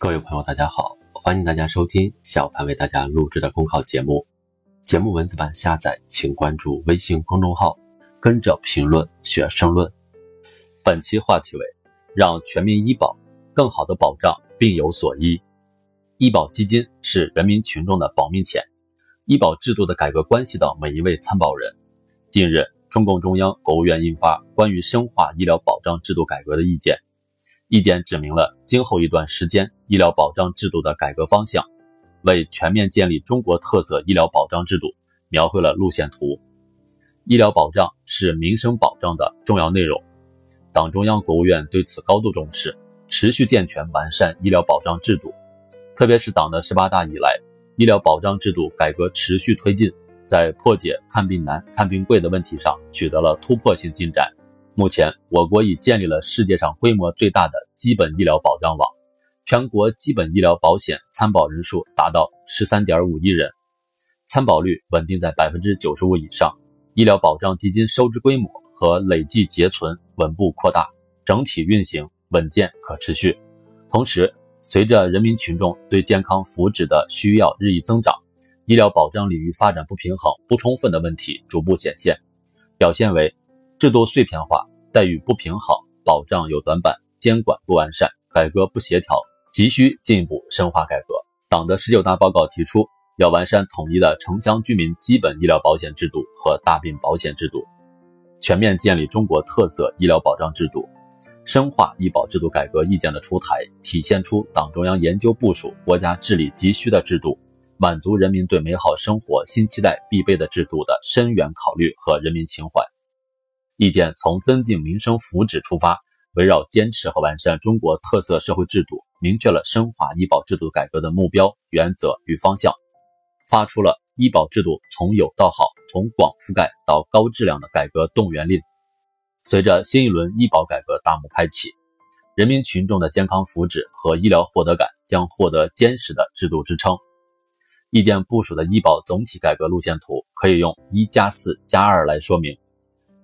各位朋友，大家好，欢迎大家收听小潘为大家录制的公考节目。节目文字版下载，请关注微信公众号，跟着评论学申论。本期话题为：让全民医保更好的保障病有所医。医保基金是人民群众的保命钱，医保制度的改革关系到每一位参保人。近日，中共中央、国务院印发《关于深化医疗保障制度改革的意见》。意见指明了今后一段时间医疗保障制度的改革方向，为全面建立中国特色医疗保障制度描绘了路线图。医疗保障是民生保障的重要内容，党中央、国务院对此高度重视，持续健全完善医疗保障制度。特别是党的十八大以来，医疗保障制度改革持续推进，在破解看病难、看病贵的问题上取得了突破性进展。目前，我国已建立了世界上规模最大的基本医疗保障网，全国基本医疗保险参保人数达到十三点五亿人，参保率稳定在百分之九十五以上，医疗保障基金收支规模和累计结存稳步扩大，整体运行稳健可持续。同时，随着人民群众对健康福祉的需要日益增长，医疗保障领域发展不平衡、不充分的问题逐步显现，表现为。制度碎片化、待遇不平衡、保障有短板、监管不完善、改革不协调，急需进一步深化改革。党的十九大报告提出，要完善统一的城乡居民基本医疗保险制度和大病保险制度，全面建立中国特色医疗保障制度，深化医保制度改革意见的出台，体现出党中央研究部署国家治理急需的制度，满足人民对美好生活新期待必备的制度的深远考虑和人民情怀。意见从增进民生福祉出发，围绕坚持和完善中国特色社会制度，明确了深化医保制度改革的目标、原则与方向，发出了医保制度从有到好、从广覆盖到高质量的改革动员令。随着新一轮医保改革大幕开启，人民群众的健康福祉和医疗获得感将获得坚实的制度支撑。意见部署的医保总体改革路线图可以用“一加四加二”来说明。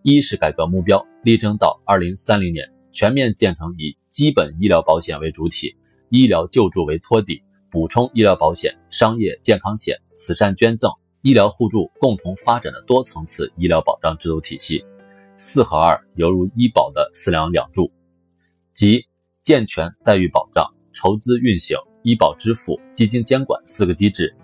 一是改革目标，力争到二零三零年全面建成以基本医疗保险为主体，医疗救助为托底，补充医疗保险、商业健康险、慈善捐赠、医疗互助共同发展的多层次医疗保障制度体系。四和二犹如医保的四梁两柱，即健全待遇保障、筹资运行、医保支付、基金监管四个机制，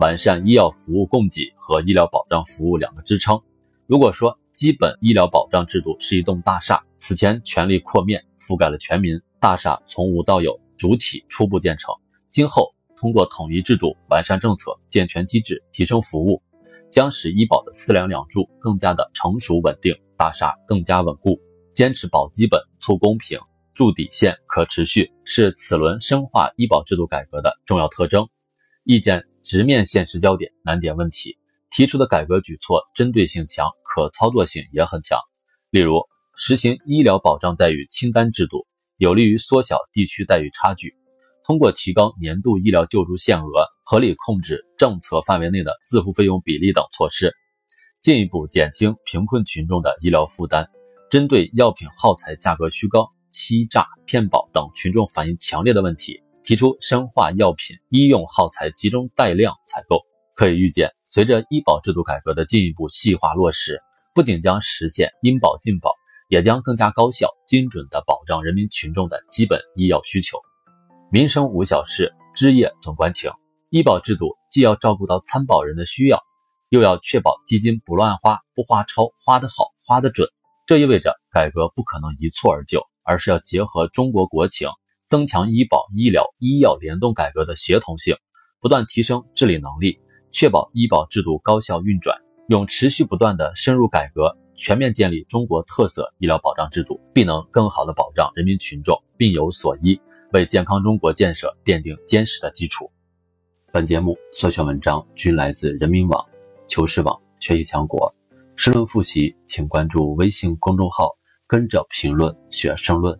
完善医药服务供给和医疗保障服务两个支撑。如果说基本医疗保障制度是一栋大厦，此前权力扩面覆盖了全民，大厦从无到有，主体初步建成。今后通过统一制度、完善政策、健全机制、提升服务，将使医保的四梁两柱更加的成熟稳定，大厦更加稳固。坚持保基本、促公平、筑底线、可持续，是此轮深化医保制度改革的重要特征。意见直面现实焦点、难点问题。提出的改革举措针对性强，可操作性也很强。例如，实行医疗保障待遇清单制度，有利于缩小地区待遇差距；通过提高年度医疗救助限额，合理控制政策范围内的自付费用比例等措施，进一步减轻贫困群众的医疗负担。针对药品耗材价格虚高、欺诈骗保等群众反映强烈的问题，提出深化药品医用耗材集中带量采购。可以预见，随着医保制度改革的进一步细化落实，不仅将实现应保尽保，也将更加高效、精准地保障人民群众的基本医药需求。民生无小事，枝叶总关情。医保制度既要照顾到参保人的需要，又要确保基金不乱花、不花超、花得好、花得准。这意味着改革不可能一蹴而就，而是要结合中国国情，增强医保、医疗、医药联动改革的协同性，不断提升治理能力。确保医保制度高效运转，用持续不断的深入改革，全面建立中国特色医疗保障制度，必能更好的保障人民群众，病有所医，为健康中国建设奠定坚实的基础。本节目所选文章均来自人民网、求是网、学习强国。申论复习，请关注微信公众号，跟着评论学申论。